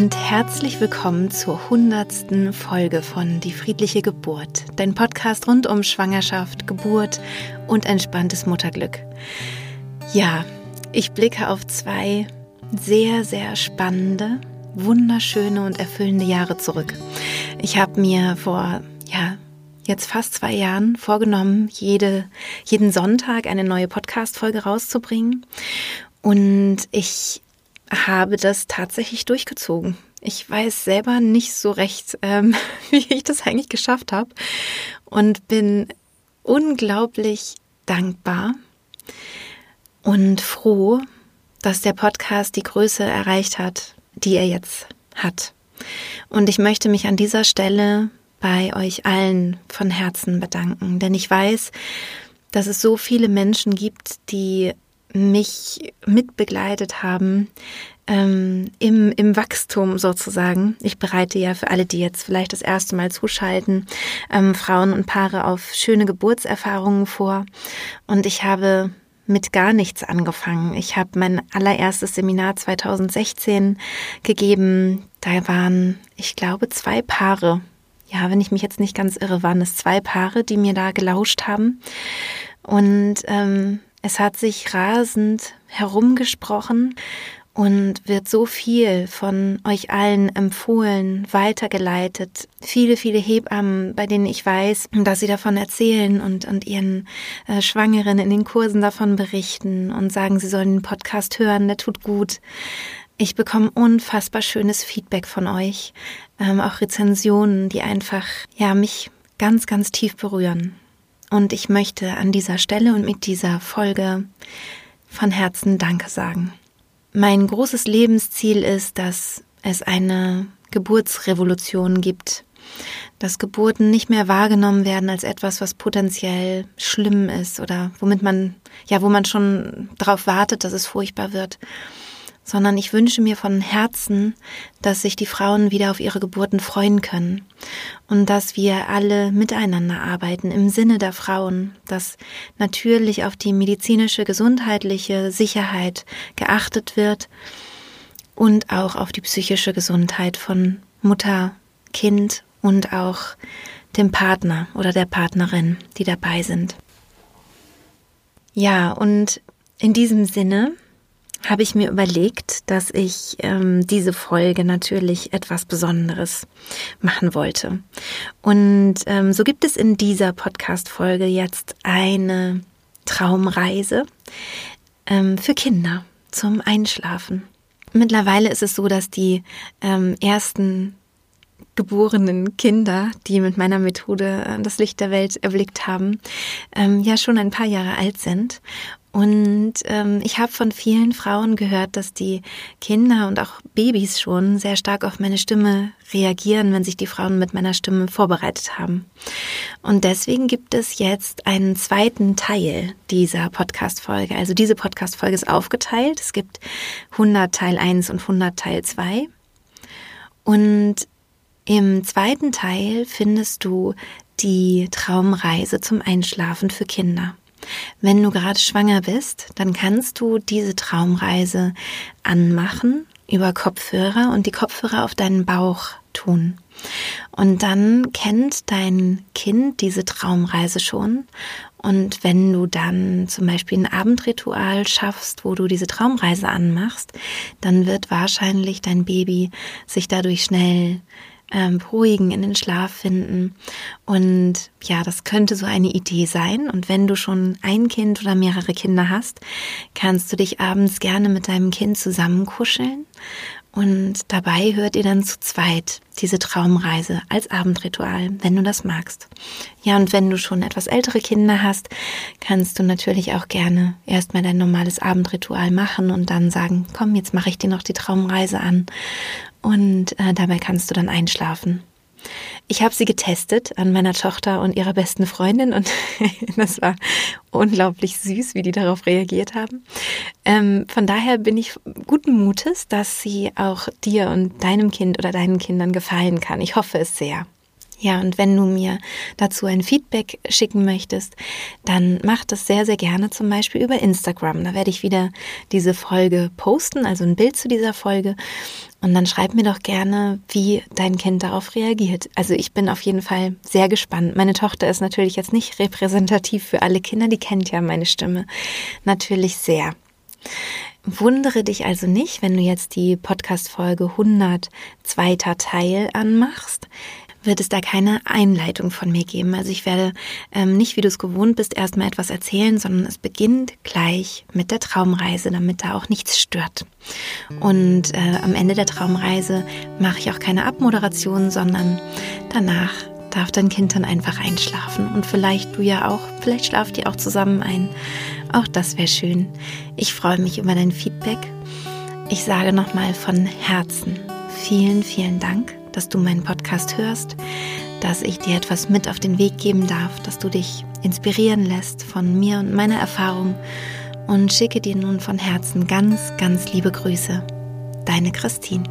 und herzlich willkommen zur hundertsten Folge von Die friedliche Geburt, dein Podcast rund um Schwangerschaft, Geburt und entspanntes Mutterglück. Ja, ich blicke auf zwei sehr, sehr spannende, wunderschöne und erfüllende Jahre zurück. Ich habe mir vor, ja, jetzt fast zwei Jahren vorgenommen, jede, jeden Sonntag eine neue Podcast-Folge rauszubringen. Und ich habe das tatsächlich durchgezogen. Ich weiß selber nicht so recht, ähm, wie ich das eigentlich geschafft habe und bin unglaublich dankbar und froh, dass der Podcast die Größe erreicht hat, die er jetzt hat. Und ich möchte mich an dieser Stelle bei euch allen von Herzen bedanken, denn ich weiß, dass es so viele Menschen gibt, die mich mitbegleitet haben ähm, im, im Wachstum sozusagen. Ich bereite ja für alle, die jetzt vielleicht das erste Mal zuschalten, ähm, Frauen und Paare auf schöne Geburtserfahrungen vor. Und ich habe mit gar nichts angefangen. Ich habe mein allererstes Seminar 2016 gegeben. Da waren, ich glaube, zwei Paare. Ja, wenn ich mich jetzt nicht ganz irre, waren es zwei Paare, die mir da gelauscht haben. Und ähm, es hat sich rasend herumgesprochen und wird so viel von euch allen empfohlen, weitergeleitet. Viele, viele Hebammen, bei denen ich weiß, dass sie davon erzählen und, und ihren äh, Schwangeren in den Kursen davon berichten und sagen, sie sollen den Podcast hören, der tut gut. Ich bekomme unfassbar schönes Feedback von euch, ähm, auch Rezensionen, die einfach, ja, mich ganz, ganz tief berühren. Und ich möchte an dieser Stelle und mit dieser Folge von Herzen Danke sagen. Mein großes Lebensziel ist, dass es eine Geburtsrevolution gibt, dass Geburten nicht mehr wahrgenommen werden als etwas, was potenziell schlimm ist oder womit man, ja, wo man schon darauf wartet, dass es furchtbar wird, sondern ich wünsche mir von Herzen, dass sich die Frauen wieder auf ihre Geburten freuen können und dass wir alle miteinander arbeiten im Sinne der Frauen, dass natürlich auf die medizinische, gesundheitliche Sicherheit geachtet wird und auch auf die psychische Gesundheit von Mutter, Kind und auch dem Partner oder der Partnerin, die dabei sind. Ja, und in diesem Sinne habe ich mir überlegt, dass ich ähm, diese Folge natürlich etwas Besonderes machen wollte. Und ähm, so gibt es in dieser Podcast-Folge jetzt eine Traumreise ähm, für Kinder zum Einschlafen. Mittlerweile ist es so, dass die ähm, ersten geborenen Kinder, die mit meiner Methode äh, das Licht der Welt erblickt haben, ähm, ja schon ein paar Jahre alt sind. Und ähm, ich habe von vielen Frauen gehört, dass die Kinder und auch Babys schon sehr stark auf meine Stimme reagieren, wenn sich die Frauen mit meiner Stimme vorbereitet haben. Und deswegen gibt es jetzt einen zweiten Teil dieser Podcast-Folge. Also diese Podcast-Folge ist aufgeteilt. Es gibt 100 Teil 1 und 100 Teil 2. Und im zweiten Teil findest du die Traumreise zum Einschlafen für Kinder. Wenn du gerade schwanger bist, dann kannst du diese Traumreise anmachen über Kopfhörer und die Kopfhörer auf deinen Bauch tun. Und dann kennt dein Kind diese Traumreise schon. Und wenn du dann zum Beispiel ein Abendritual schaffst, wo du diese Traumreise anmachst, dann wird wahrscheinlich dein Baby sich dadurch schnell ähm, beruhigen, in den Schlaf finden. Und ja, das könnte so eine Idee sein. Und wenn du schon ein Kind oder mehrere Kinder hast, kannst du dich abends gerne mit deinem Kind zusammenkuscheln. Und dabei hört ihr dann zu zweit diese Traumreise als Abendritual, wenn du das magst. Ja, und wenn du schon etwas ältere Kinder hast, kannst du natürlich auch gerne erstmal dein normales Abendritual machen und dann sagen, komm, jetzt mache ich dir noch die Traumreise an und äh, dabei kannst du dann einschlafen. Ich habe sie getestet an meiner Tochter und ihrer besten Freundin und das war unglaublich süß, wie die darauf reagiert haben. Ähm, von daher bin ich guten Mutes, dass sie auch dir und deinem Kind oder deinen Kindern gefallen kann. Ich hoffe es sehr. Ja, und wenn du mir dazu ein Feedback schicken möchtest, dann mach das sehr, sehr gerne zum Beispiel über Instagram. Da werde ich wieder diese Folge posten, also ein Bild zu dieser Folge. Und dann schreib mir doch gerne, wie dein Kind darauf reagiert. Also ich bin auf jeden Fall sehr gespannt. Meine Tochter ist natürlich jetzt nicht repräsentativ für alle Kinder, die kennt ja meine Stimme natürlich sehr. Wundere dich also nicht, wenn du jetzt die Podcast-Folge 100 zweiter Teil anmachst wird es da keine Einleitung von mir geben. Also ich werde ähm, nicht, wie du es gewohnt bist, erstmal etwas erzählen, sondern es beginnt gleich mit der Traumreise, damit da auch nichts stört. Und äh, am Ende der Traumreise mache ich auch keine Abmoderation, sondern danach darf dein Kind dann einfach einschlafen. Und vielleicht du ja auch, vielleicht schlaft ihr auch zusammen ein. Auch das wäre schön. Ich freue mich über dein Feedback. Ich sage nochmal von Herzen vielen, vielen Dank dass du meinen Podcast hörst, dass ich dir etwas mit auf den Weg geben darf, dass du dich inspirieren lässt von mir und meiner Erfahrung und schicke dir nun von Herzen ganz, ganz liebe Grüße. Deine Christine.